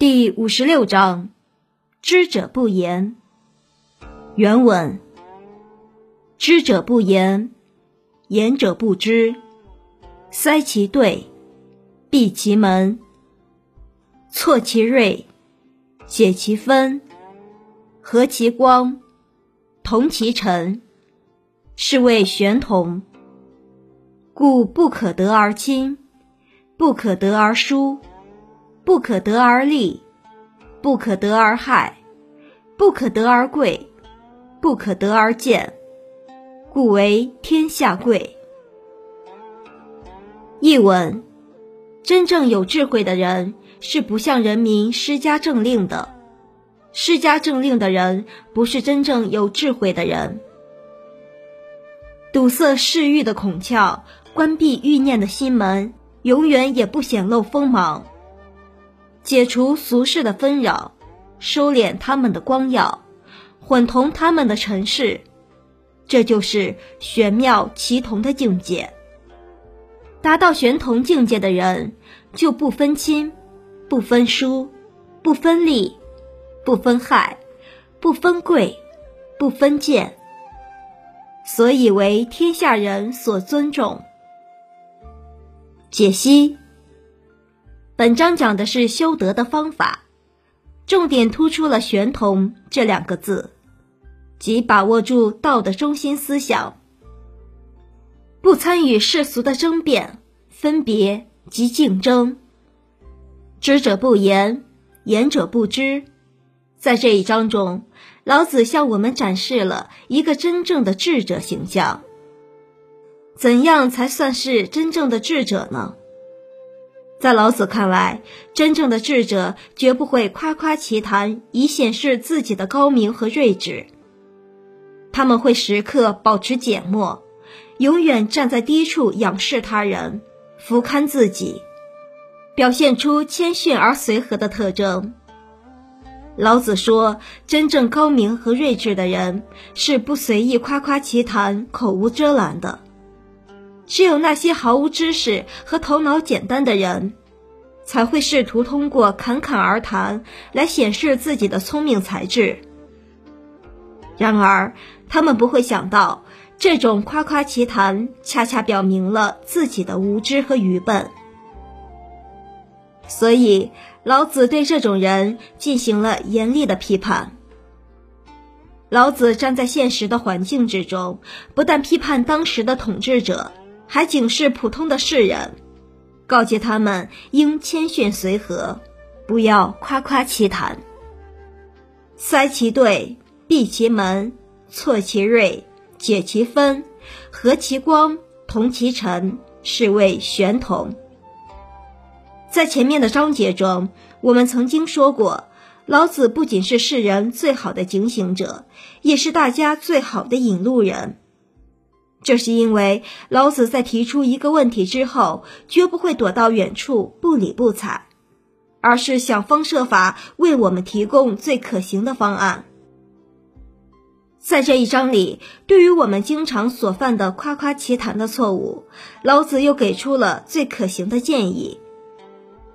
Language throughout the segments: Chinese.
第五十六章，知者不言。原文：知者不言，言者不知。塞其兑，闭其门，错其锐，解其分，和其光，同其尘，是谓玄同。故不可得而亲，不可得而疏。不可得而利，不可得而害，不可得而贵，不可得而贱，故为天下贵。译文：真正有智慧的人是不向人民施加政令的，施加政令的人不是真正有智慧的人。堵塞嗜欲的孔窍，关闭欲念的心门，永远也不显露锋芒。解除俗世的纷扰，收敛他们的光耀，混同他们的尘世，这就是玄妙奇同的境界。达到玄同境界的人，就不分亲，不分疏，不分利，不分害，不分贵，不分贱，所以为天下人所尊重。解析。本章讲的是修德的方法，重点突出了“玄同”这两个字，即把握住道的中心思想，不参与世俗的争辩、分别及竞争。知者不言，言者不知。在这一章中，老子向我们展示了一个真正的智者形象。怎样才算是真正的智者呢？在老子看来，真正的智者绝不会夸夸其谈以显示自己的高明和睿智。他们会时刻保持缄默，永远站在低处仰视他人，俯瞰自己，表现出谦逊而随和的特征。老子说，真正高明和睿智的人是不随意夸夸其谈、口无遮拦的。只有那些毫无知识和头脑简单的人，才会试图通过侃侃而谈来显示自己的聪明才智。然而，他们不会想到，这种夸夸其谈恰恰表明了自己的无知和愚笨。所以，老子对这种人进行了严厉的批判。老子站在现实的环境之中，不但批判当时的统治者。还警示普通的世人，告诫他们应谦逊随和，不要夸夸其谈。塞其兑，闭其门，错其锐，解其分，和其光，同其尘，是谓玄同。在前面的章节中，我们曾经说过，老子不仅是世人最好的警醒者，也是大家最好的引路人。这是因为老子在提出一个问题之后，绝不会躲到远处不理不睬，而是想方设法为我们提供最可行的方案。在这一章里，对于我们经常所犯的夸夸其谈的错误，老子又给出了最可行的建议，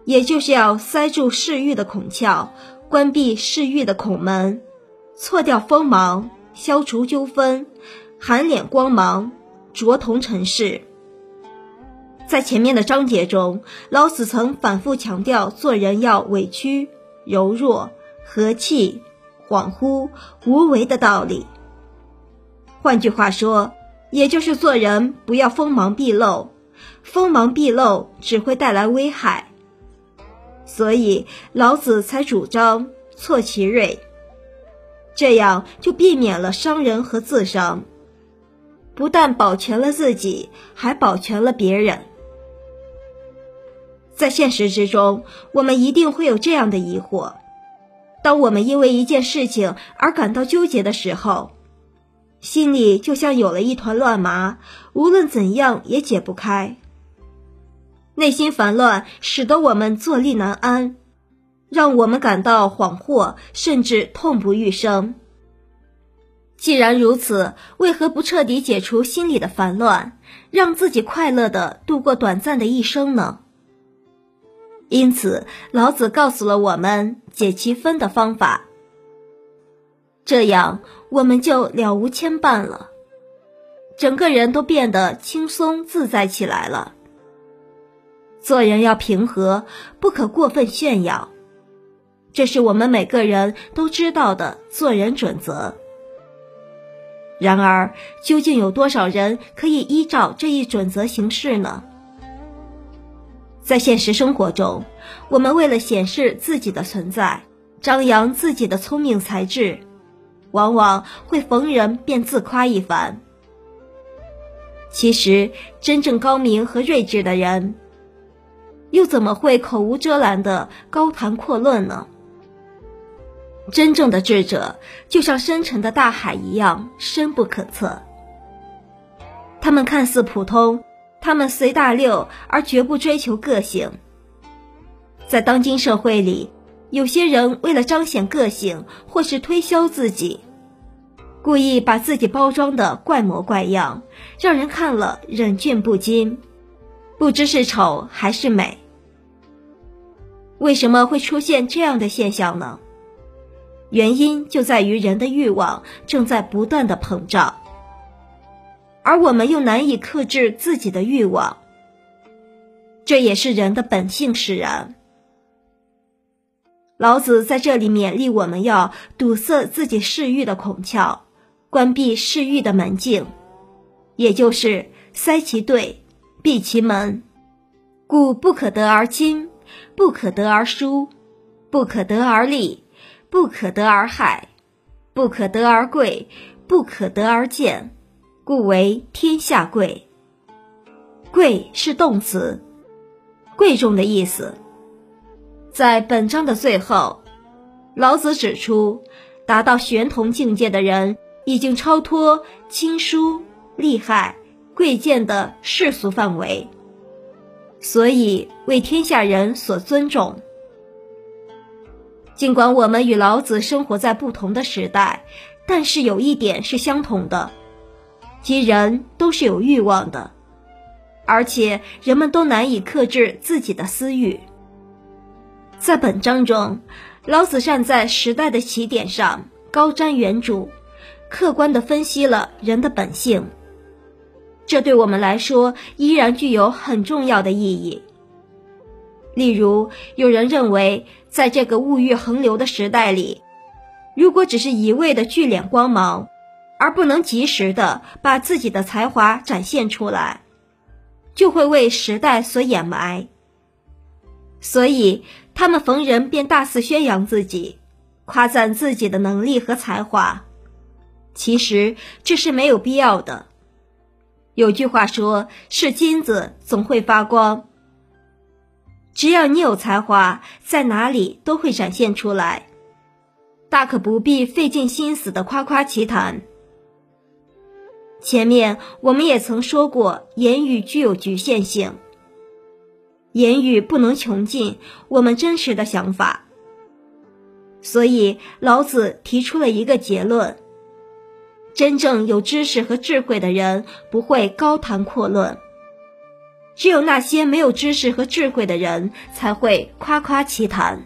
也就是要塞住嗜欲的孔窍，关闭嗜欲的孔门，错掉锋芒，消除纠纷。含敛光芒，着同尘世。在前面的章节中，老子曾反复强调做人要委屈、柔弱、和气、恍惚、无为的道理。换句话说，也就是做人不要锋芒毕露，锋芒毕露只会带来危害。所以，老子才主张错其锐，这样就避免了伤人和自伤。不但保全了自己，还保全了别人。在现实之中，我们一定会有这样的疑惑：当我们因为一件事情而感到纠结的时候，心里就像有了一团乱麻，无论怎样也解不开。内心烦乱，使得我们坐立难安，让我们感到恍惚，甚至痛不欲生。既然如此，为何不彻底解除心里的烦乱，让自己快乐的度过短暂的一生呢？因此，老子告诉了我们解其分的方法。这样，我们就了无牵绊了，整个人都变得轻松自在起来了。做人要平和，不可过分炫耀，这是我们每个人都知道的做人准则。然而，究竟有多少人可以依照这一准则行事呢？在现实生活中，我们为了显示自己的存在，张扬自己的聪明才智，往往会逢人便自夸一番。其实，真正高明和睿智的人，又怎么会口无遮拦的高谈阔论呢？真正的智者，就像深沉的大海一样深不可测。他们看似普通。他们随大流，而绝不追求个性。在当今社会里，有些人为了彰显个性，或是推销自己，故意把自己包装的怪模怪样，让人看了忍俊不禁，不知是丑还是美。为什么会出现这样的现象呢？原因就在于人的欲望正在不断的膨胀。而我们又难以克制自己的欲望，这也是人的本性使然。老子在这里勉励我们要堵塞自己嗜欲的孔窍，关闭嗜欲的门径，也就是塞其兑，闭其门。故不可得而亲，不可得而疏，不可得而利，不可得而害，不可得而贵，不可得而贱。故为天下贵。贵是动词，贵重的意思。在本章的最后，老子指出，达到玄同境界的人，已经超脱亲疏、利害、贵贱的世俗范围，所以为天下人所尊重。尽管我们与老子生活在不同的时代，但是有一点是相同的。即人都是有欲望的，而且人们都难以克制自己的私欲。在本章中，老子站在时代的起点上，高瞻远瞩，客观地分析了人的本性。这对我们来说依然具有很重要的意义。例如，有人认为，在这个物欲横流的时代里，如果只是一味的聚敛光芒，而不能及时的把自己的才华展现出来，就会为时代所掩埋。所以，他们逢人便大肆宣扬自己，夸赞自己的能力和才华。其实这是没有必要的。有句话说：“是金子总会发光。”只要你有才华，在哪里都会展现出来，大可不必费尽心思的夸夸其谈。前面我们也曾说过，言语具有局限性，言语不能穷尽我们真实的想法。所以老子提出了一个结论：真正有知识和智慧的人不会高谈阔论，只有那些没有知识和智慧的人才会夸夸其谈。